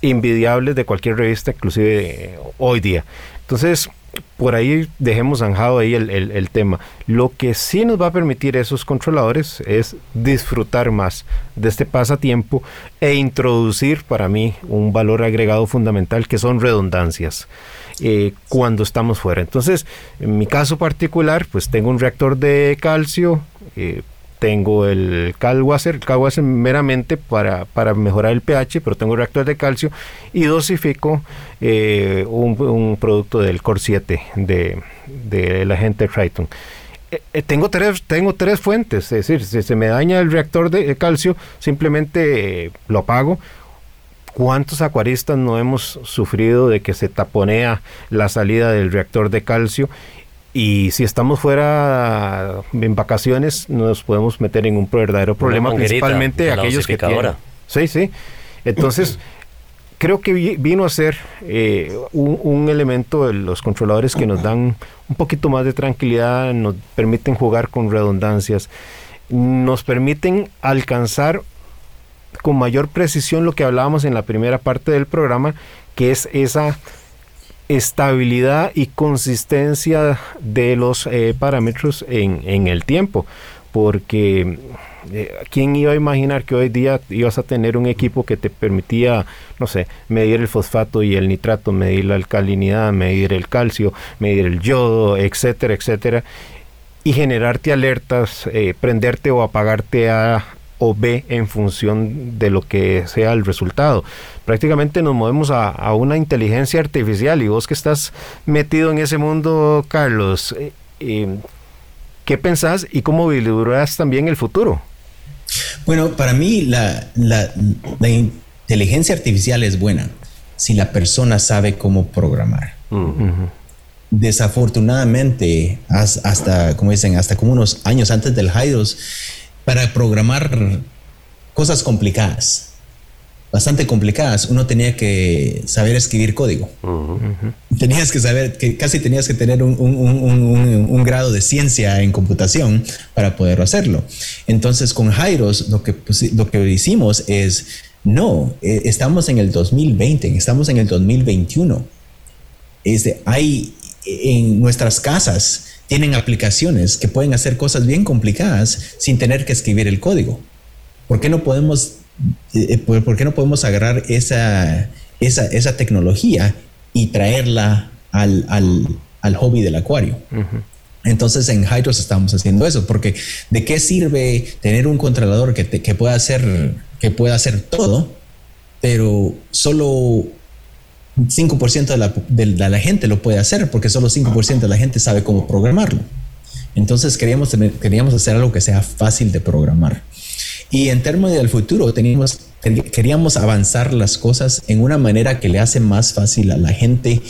invidiables de cualquier revista, inclusive eh, hoy día. Entonces, por ahí dejemos zanjado ahí el, el, tema. Lo que sí nos va a permitir esos controladores es disfrutar más de este pasatiempo e introducir para mí un valor agregado fundamental que son redundancias. Eh, cuando estamos fuera. Entonces, en mi caso particular, pues tengo un reactor de calcio, eh, tengo el Calwasser, el meramente para, para, mejorar el pH, pero tengo reactor de calcio y dosifico eh, un, producto del Core 7 de, de la gente Triton. tengo, tres, tengo tres fuentes, es decir, si se me daña el reactor de calcio, simplemente lo apago ¿Cuántos acuaristas no hemos sufrido de que se taponea la salida del reactor de calcio? Y si estamos fuera en vacaciones, nos podemos meter en un verdadero problema, principalmente aquellos que tienen. Sí, sí. Entonces, creo que vino a ser eh, un, un, elemento de los controladores que nos dan un poquito más de tranquilidad, nos permiten jugar con redundancias, nos permiten alcanzar con mayor precisión lo que hablábamos en la primera parte del programa, que es esa estabilidad y consistencia de los eh, parámetros en, el tiempo. Porque eh, ¿quién iba a imaginar que hoy día ibas a tener un equipo que te permitía, no sé, medir el fosfato y el nitrato, medir la alcalinidad, medir el calcio, medir el yodo, etcétera, etcétera? Y generarte alertas, eh, prenderte o apagarte a, o B en función de lo que sea el resultado. Prácticamente nos movemos a, una inteligencia artificial y vos que estás metido en ese mundo, Carlos, eh, eh, ¿qué pensás y cómo vislumbras también el futuro? Bueno, para mí la, inteligencia artificial es buena si la persona sabe cómo programar. Desafortunadamente, hasta, como dicen, hasta como unos años antes del Haidos, para programar cosas complicadas, bastante complicadas, uno tenía que saber escribir código. Tenías que saber, que casi tenías que tener un, grado de ciencia en computación para poder hacerlo. Entonces con Jairos lo que, pues, lo que hicimos es, no, eh, estamos en el 2020, estamos en el 2021. Este, hay en nuestras casas tienen aplicaciones que pueden hacer cosas bien complicadas sin tener que escribir el código. ¿Por qué no podemos, eh, eh, por, qué no podemos agarrar esa, esa, tecnología y traerla al, hobby del acuario? Entonces en Hydros estamos haciendo eso, porque ¿de qué sirve tener un controlador que, que, pueda, hacer, que pueda hacer todo, pero solo 5% de la, de, la, gente lo puede hacer porque solo 5% de la gente sabe cómo programarlo. Entonces queríamos, queríamos hacer algo que sea fácil de programar. Y en términos del futuro, teníamos, queríamos avanzar las cosas en una manera que le hace más fácil a la gente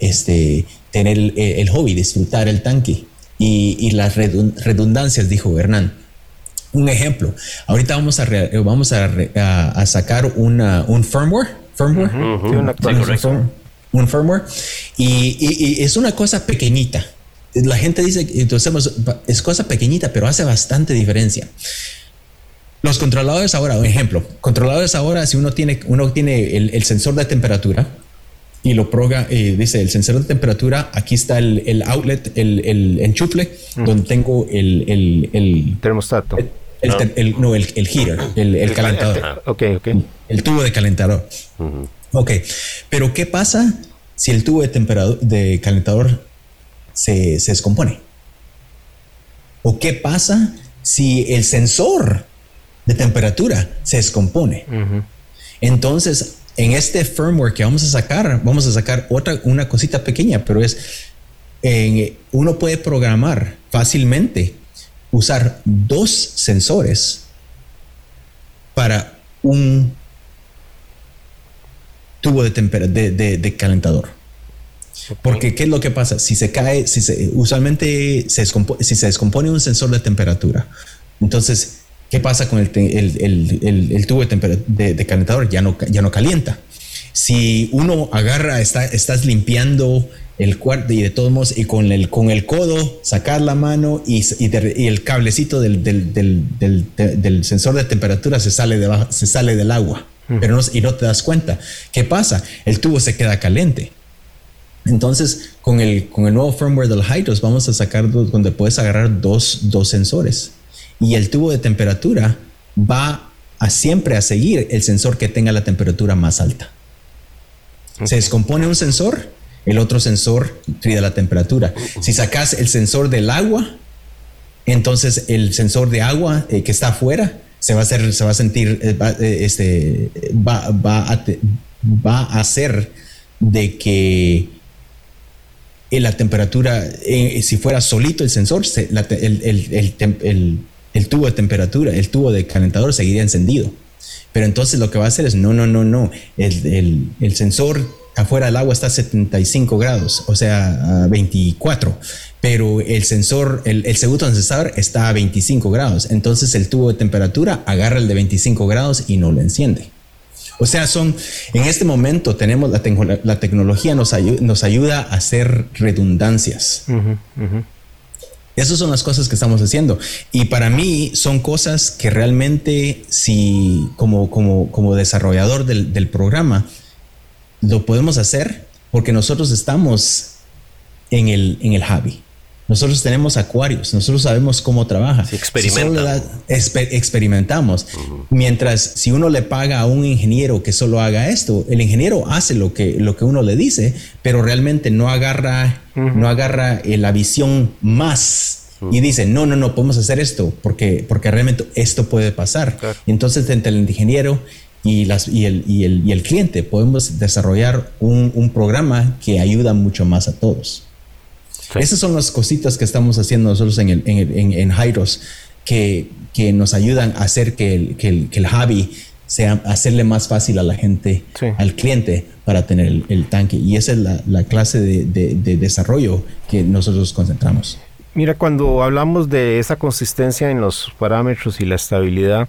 este, tener el, hobby, disfrutar el tanque y, las redundancias, dijo Hernán. Un ejemplo, ahorita vamos a, vamos a, sacar una, un firmware firmware. un firmware. Y, es una cosa pequeñita. La gente dice, entonces es cosa pequeñita, pero hace bastante diferencia. Los controladores ahora, un ejemplo, controladores ahora, si uno tiene, uno tiene el, sensor de temperatura y lo proga, eh, dice el sensor de temperatura, aquí está el, outlet, el, enchufle, donde tengo el, termostato. El, no. el, heater, el, calentador. Ok, ok. El tubo de calentador. Ok, pero ¿qué pasa si el tubo de, de calentador se, descompone? ¿O qué pasa si el sensor de temperatura se descompone? Entonces, en este firmware que vamos a sacar, vamos a sacar otra, una cosita pequeña, pero es, uno puede programar fácilmente usar dos sensores para un tubo de, de, calentador. Porque, ¿qué es lo que pasa? Si se cae, si se, usualmente se si se descompone un sensor de temperatura, entonces, ¿qué pasa con el, el, tubo de, calentador? Ya no, ya no calienta. Si uno agarra, está, estás limpiando el cuarto y de todos modos, y con el, con el codo, sacar la mano y, y, el cablecito del, del, del, sensor de temperatura se sale, de, se sale del agua pero no, y no te das cuenta. ¿Qué pasa? El tubo se queda caliente. Entonces, con el, con el nuevo firmware del Hydros, vamos a sacar donde puedes agarrar dos, dos sensores. Y el tubo de temperatura va a siempre a seguir el sensor que tenga la temperatura más alta. Se descompone un sensor, el otro sensor tira la temperatura. Si sacas el sensor del agua, entonces el sensor de agua eh, que está afuera se va a sentir, eh, va, eh, este, va, va, a, va a hacer de que la temperatura, si fuera solito el sensor, el, el, tubo de temperatura, el tubo de calentador seguiría encendido. Pero entonces lo que va a hacer es, no, no, no, no, el, sensor afuera del agua está a 75 grados, o sea, a 24 pero el sensor, el, segundo sensor está a 25 grados. Entonces el tubo de temperatura agarra el de 25 grados y no lo enciende. O sea, son, en este momento tenemos la, la tecnología nos, nos ayuda a hacer redundancias. Esas son las cosas que estamos haciendo. Y para mí son cosas que realmente, si como, como, como desarrollador del, del programa, lo podemos hacer porque nosotros estamos en el, en el hobby. Nosotros tenemos acuarios, nosotros sabemos cómo trabaja. experimentamos. Mientras si uno le paga a un ingeniero que solo haga esto, el ingeniero hace lo que, lo que uno le dice, pero realmente no agarra, no agarra eh, la visión más y dice, no, no, no, podemos hacer esto porque, porque realmente esto puede pasar. Y entonces entre el ingeniero y, las, y, el, y, el, y el cliente podemos desarrollar un, un programa que ayuda mucho más a todos. Esas son las cositas que estamos haciendo nosotros en, el, en, en, Jairos que, que, nos ayudan a hacer que el, que el, que el hobby sea hacerle más fácil a la gente, al cliente, para tener el, tanque. Y esa es la, la clase de, de, desarrollo que nosotros concentramos. Mira, cuando hablamos de esa consistencia en los parámetros y la estabilidad,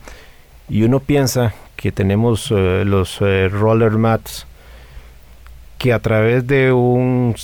y uno piensa que tenemos eh, los eh, roller mats, que a través de un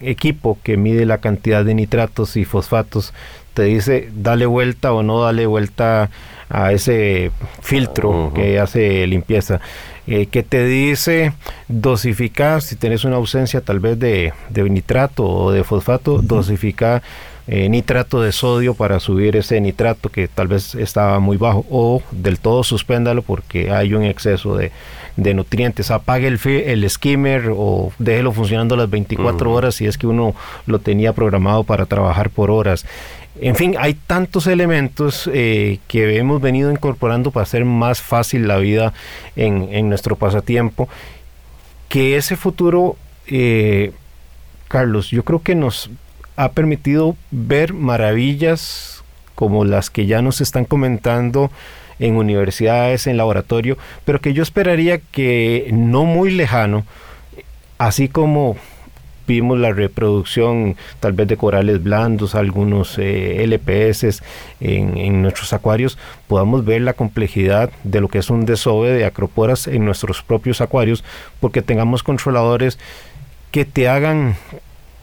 equipo que mide la cantidad de nitratos y fosfatos te dice dale vuelta o no dale vuelta a ese filtro que hace limpieza. Eh, que te dice dosificar si tienes una ausencia tal vez de, nitrato o de fosfato, dosificar eh, nitrato de sodio para subir ese nitrato que tal vez estaba muy bajo o del todo suspéndalo porque hay un exceso de, de nutrientes. Apague el, el skimmer o déjelo funcionando las 24 horas si es que uno lo tenía programado para trabajar por horas. En fin, hay tantos elementos eh, que hemos venido incorporando para hacer más fácil la vida en, nuestro pasatiempo, que ese futuro, eh, Carlos, yo creo que nos ha permitido ver maravillas como las que ya nos están comentando en universidades, en laboratorio, pero que yo esperaría que no muy lejano, así como vimos la reproducción tal vez de corales blandos, algunos eh, LPS en, en, nuestros acuarios, podamos ver la complejidad de lo que es un desove de acroporas en nuestros propios acuarios, porque tengamos controladores que te hagan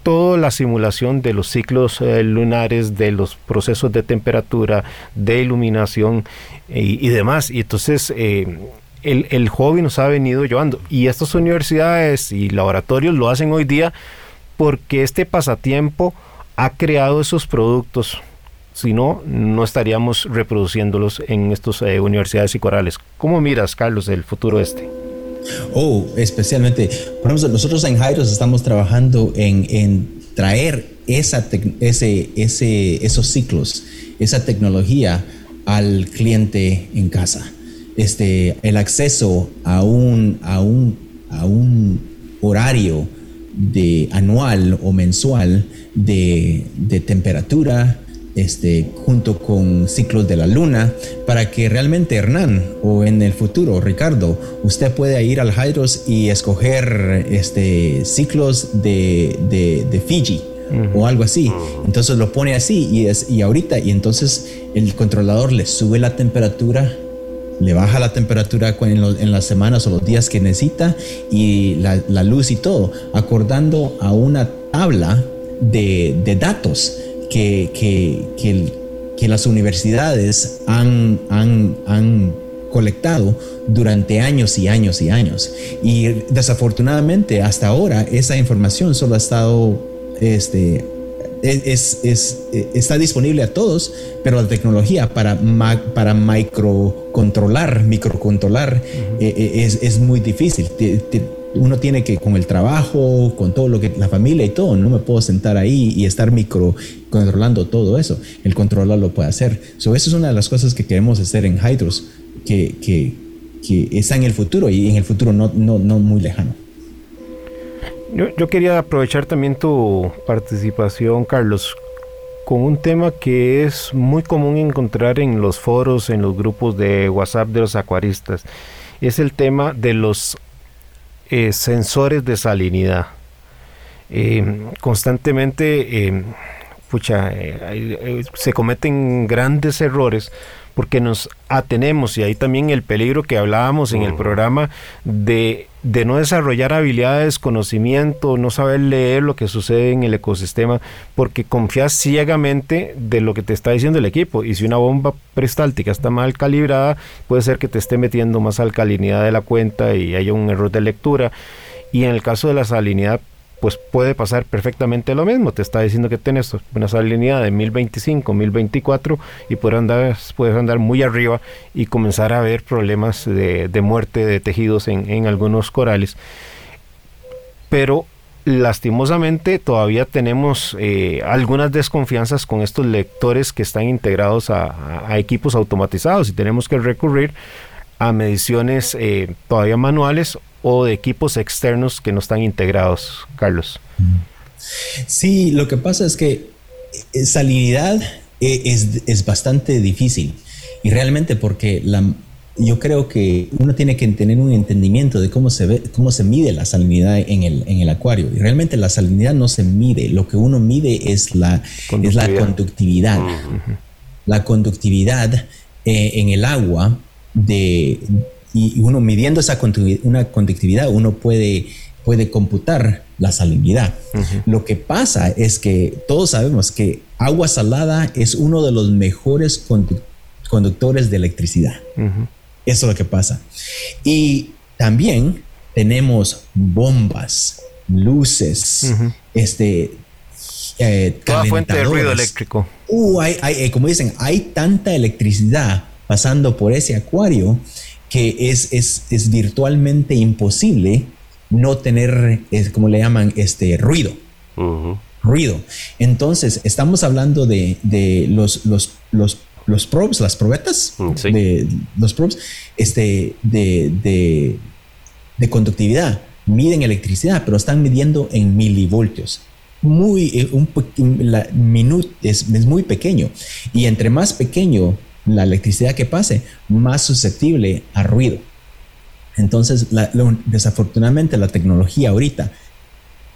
toda la simulación de los ciclos eh, lunares, de los procesos de temperatura, de iluminación y, demás. Y entonces eh, el, el, hobby nos ha venido llevando. Y estas universidades y laboratorios lo hacen hoy día porque este pasatiempo ha creado esos productos. Si no, no estaríamos reproduciéndolos en estas eh, universidades y corales. ¿Cómo miras, Carlos, el futuro este? Oh, especialmente, por ejemplo, nosotros en Jairos estamos trabajando en, traer ese, esos ciclos, esa tecnología al cliente en casa. Este, el acceso a un, a un a un horario de anual o mensual de, de temperatura, este, junto con ciclos de la luna, para que realmente Hernán o en el futuro Ricardo, usted pueda ir al Hydros y escoger este, ciclos de, de, Fiji o algo así. Entonces lo pone así y, es, y ahorita, y entonces el controlador le sube la temperatura le baja la temperatura en, las semanas o los días que necesita y la, luz y todo, acordando a una tabla de, de datos que, que, que, las universidades han, han, han colectado durante años y años y años. Y desafortunadamente hasta ahora esa información solo ha estado, este, es, es, está disponible a todos, pero la tecnología para, para microcontrolar, microcontrolar eh, eh, es, es, muy difícil uno tiene que, con el trabajo, con todo lo que la familia y todo, no me puedo sentar ahí y estar micro controlando todo eso. El controlador lo puede hacer. eso es una de las cosas que queremos hacer en Hydros, que, que, que está en el futuro y en el futuro no, no, no muy lejano. Yo, yo quería aprovechar también tu participación, Carlos, con un tema que es muy común encontrar en los foros, en los grupos de WhatsApp de los acuaristas. Es el tema de los eh, sensores de salinidad. Eh, constantemente eh, se cometen grandes errores porque nos atenemos y ahí también el peligro que hablábamos en el programa de, de, no desarrollar habilidades, conocimiento, no saber leer lo que sucede en el ecosistema, porque confías ciegamente de lo que te está diciendo el equipo. Y si una bomba peristáltica está mal calibrada, puede ser que te esté metiendo más alcalinidad de la cuenta y haya un error de lectura. Y en el caso de la salinidad, pues puede pasar perfectamente lo mismo. Te está diciendo que tienes una salinidad de 1025, 1024 y puedes andar, andar muy arriba y comenzar a ver problemas de, muerte de tejidos en, algunos corales. Pero lastimosamente todavía tenemos eh, algunas desconfianzas con estos lectores que están integrados a, equipos automatizados y tenemos que recurrir a mediciones eh, todavía manuales o de equipos externos que no están integrados, Carlos. Sí, lo que pasa es que eh, salinidad eh, es, es bastante difícil y realmente porque la, yo creo que uno tiene que tener un entendimiento de cómo se ve, cómo se mide la salinidad en el, en el acuario. Y realmente la salinidad no se mide, lo que uno mide es la, es la conductividad. La conductividad eh, en el agua de, y uno midiendo esa una conductividad, uno puede, puede computar la salinidad. Lo que pasa es que todos sabemos que agua salada es uno de los mejores conductores de electricidad. Eso es lo que pasa. Y también tenemos bombas, luces, este, eh, Toda fuente de ruido eléctrico. Uh, hay, eh, como dicen, hay tanta electricidad pasando por ese acuario que es, es, es virtualmente imposible no tener, como le llaman, este ruido. Ruido. Entonces, estamos hablando de, de los, los, los, los, probes, las probetas, mm, de los probes, este, de, de, de conductividad. Miden electricidad, pero están midiendo en milivoltios muy eh, un, la minut es, es, muy pequeño y entre más pequeño la electricidad que pase, más susceptible a ruido. Entonces, desafortunadamente, la tecnología ahorita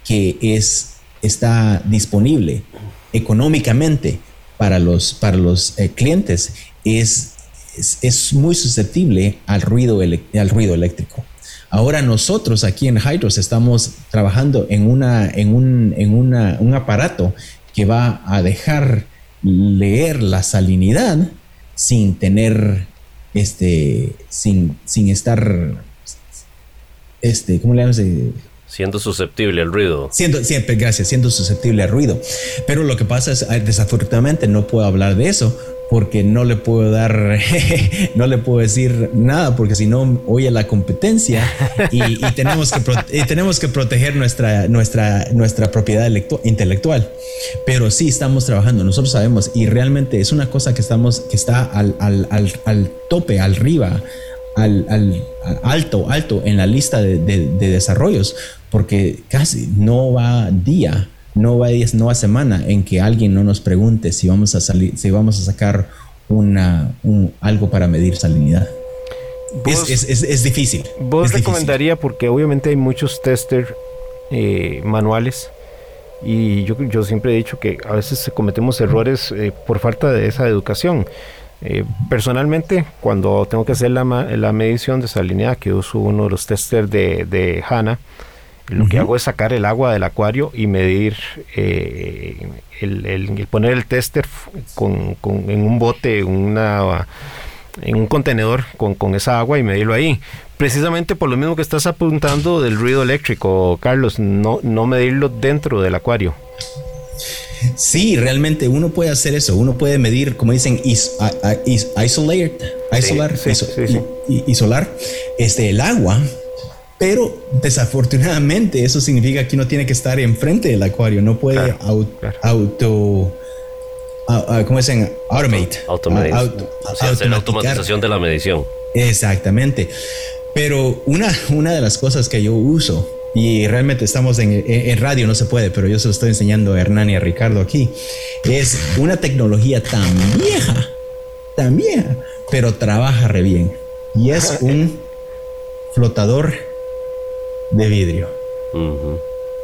que es, está disponible económicamente para los, para los eh, clientes es, es, muy susceptible al ruido, al ruido eléctrico. Ahora nosotros aquí en Hydros estamos trabajando en, una, en, un, en un aparato que va a dejar leer la salinidad sin tener, este, sin, sin estar, este, ¿cómo le llamas? Siendo susceptible al ruido. Siendo, siempre, gracias, siendo susceptible al ruido. Pero lo que pasa es, desafortunadamente, no puedo hablar de eso porque no le puedo dar, no le puedo decir nada, porque si no oye la competencia y, tenemos, que tenemos que proteger nuestra, nuestra, nuestra propiedad intelectual. Pero sí estamos trabajando, nosotros sabemos, y realmente es una cosa que estamos, que está al, al, al, al tope, arriba, al, alto, alto en la lista de, desarrollos, porque casi no va día, no va no va semana en que alguien no nos pregunte si vamos a salir, si vamos a sacar una, algo para medir salinidad. Es, difícil. Vos recomendaría, porque obviamente hay muchos testers eh, manuales y yo, yo siempre he dicho que a veces cometemos errores eh, por falta de esa educación. Eh, personalmente, cuando tengo que hacer la, la, medición de salinidad, que uso uno de los testers de, de HANA, lo que hago es sacar el agua del acuario y medir, eh, el, poner el tester con, con, en un bote, una, en un contenedor con, con, esa agua y medirlo ahí. Precisamente por lo mismo que estás apuntando del ruido eléctrico, Carlos, no, no medirlo dentro del acuario. Sí, realmente uno puede hacer eso. Uno puede medir, como dicen, isolar, isolar, este, el agua. Pero desafortunadamente eso significa que uno tiene que estar enfrente del acuario. No puede auto, ¿cómo dicen? Automate. Automate. hacer la automatización de la medición. Exactamente. Pero una, una de las cosas que yo uso y realmente estamos en, radio, no se puede, pero yo se lo estoy enseñando a Hernán y a Ricardo aquí. Es una tecnología tan vieja, tan vieja, pero trabaja re bien. Y es un flotador de vidrio.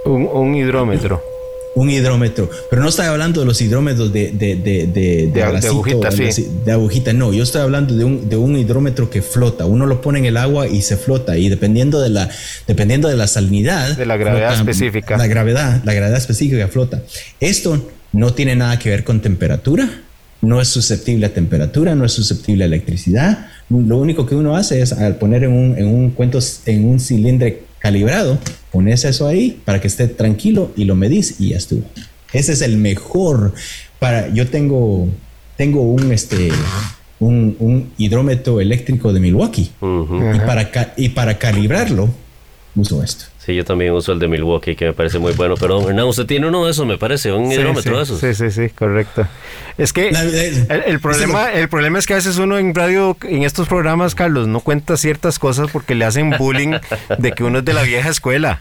un hidrómetro. Un hidrómetro, pero no estoy hablando de los hidrómetros de, de, de, de, de agujita, de agujita, no, yo estoy hablando de un, de un hidrómetro que flota, uno lo pone en el agua y se flota, y dependiendo de la, dependiendo de la salinidad, de la gravedad específica, la gravedad, la gravedad específica flota. Esto no tiene nada que ver con temperatura, no es susceptible a temperatura, no es susceptible a electricidad. Lo único que uno hace es al poner en un, en un cuento, en un cilindro calibrado, pones eso ahí para que esté tranquilo y lo medís y ya estuvo. Ese es el mejor para. Yo tengo, tengo un este. Un, hidrómetro eléctrico de Milwaukee y, para, y para calibrarlo uso esto. Sí, yo también uso el de Milwaukee, que me parece muy bueno. Pero, Hernán, usted tiene uno de esos, me parece, un hidrómetro de esos. Sí, sí, sí, correcto. Es que el, problema, el problema es que a veces uno en radio, en estos programas, Carlos, no cuenta ciertas cosas porque le hacen bullying de que uno es de la vieja escuela.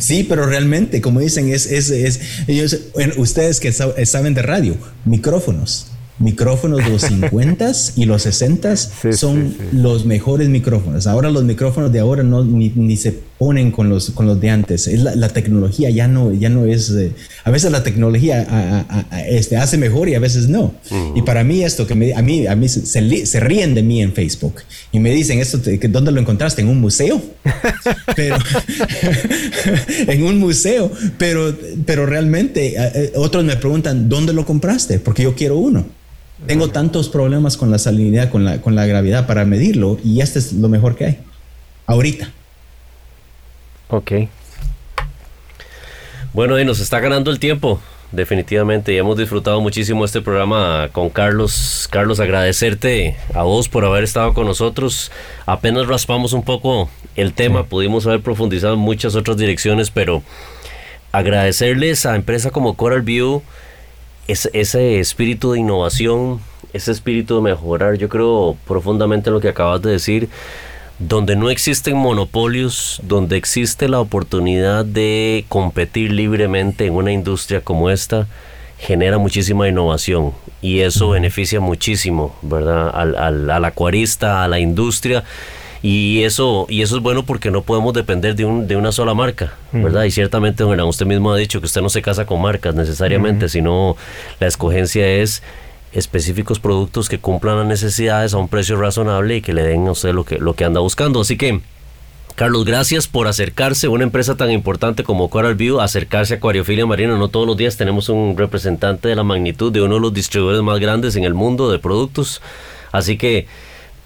Sí, pero realmente, como dicen, es, es, es ellos, ustedes que saben de radio, micrófonos micrófonos de los 50 y los 60 son los mejores micrófonos. Ahora los micrófonos de ahora no ni, se ponen con los con los de antes. Es la, tecnología ya no ya no es a veces la tecnología este, hace mejor y a veces no. Y para mí esto que me, a mí a mí se, se, ríen de mí en Facebook y me dicen esto dónde lo encontraste en un museo. pero en un museo, pero pero realmente otros me preguntan dónde lo compraste porque yo quiero uno. Tengo tantos problemas con la salinidad, con la, con la gravedad para medirlo y este es lo mejor que hay. Ahorita. Ok. Bueno, y nos está ganando el tiempo, definitivamente. Y hemos disfrutado muchísimo este programa con Carlos. Carlos, agradecerte a vos por haber estado con nosotros. Apenas raspamos un poco el tema, pudimos haber profundizado en muchas otras direcciones, pero agradecerles a empresa como Coral View ese espíritu de innovación, ese espíritu de mejorar, yo creo profundamente en lo que acabas de decir, donde no existen monopolios, donde existe la oportunidad de competir libremente en una industria como esta, genera muchísima innovación y eso beneficia muchísimo, ¿verdad? Al, al, al acuarista, a la industria y eso, y eso es bueno porque no podemos depender de, un, de una sola marca, ¿verdad? Y ciertamente, don usted mismo ha dicho que usted no se casa con marcas necesariamente, sino la escogencia es específicos productos que cumplan las necesidades a un precio razonable y que le den a usted lo que, lo que anda buscando. Así que, Carlos, gracias por acercarse a una empresa tan importante como Coral View, acercarse a Acuariofilia Marina. No todos los días tenemos un representante de la magnitud de uno de los distribuidores más grandes en el mundo de productos. Así que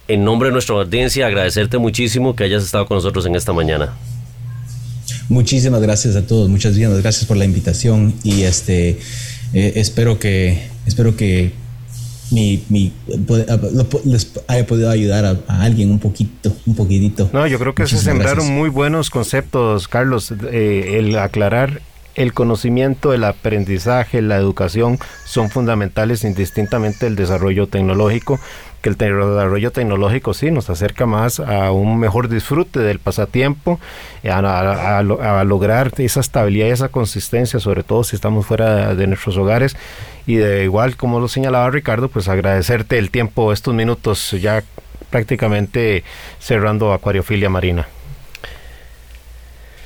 en nombre de nuestra audiencia, agradecerte muchísimo que hayas estado con nosotros en esta mañana. Muchísimas gracias a todos, muchas gracias por la invitación y este eh, espero que espero que mi, les haya podido ayudar a, alguien un poquito, un poquitito. No, yo creo que se sembraron muy buenos conceptos, Carlos. Eh, el aclarar el conocimiento, el aprendizaje, la educación son fundamentales indistintamente del desarrollo tecnológico que el desarrollo tecnológico sí nos acerca más a un mejor disfrute del pasatiempo, a, lograr esa estabilidad y esa consistencia, sobre todo si estamos fuera de, nuestros hogares. Y de igual, como lo señalaba Ricardo, pues agradecerte el tiempo, estos minutos ya prácticamente cerrando Acuariofilia Marina.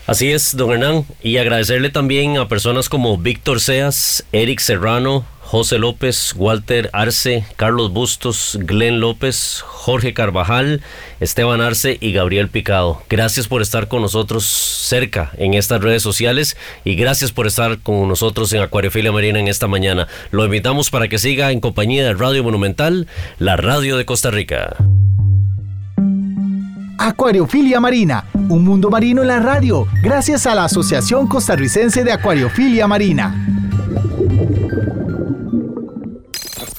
Así es, don Hernán, y agradecerle también a personas como Víctor Seas, Eric Serrano, José López, Walter Arce, Carlos Bustos, Glenn López, Jorge Carvajal, Esteban Arce y Gabriel Picado. Gracias por estar con nosotros cerca en estas redes sociales y gracias por estar con nosotros en Acuariofilia Marina en esta mañana. Lo invitamos para que siga en compañía de Radio Monumental, la radio de Costa Rica. Acuariofilia Marina, un mundo marino en la radio, gracias a la Asociación Costarricense de Acuariofilia Marina.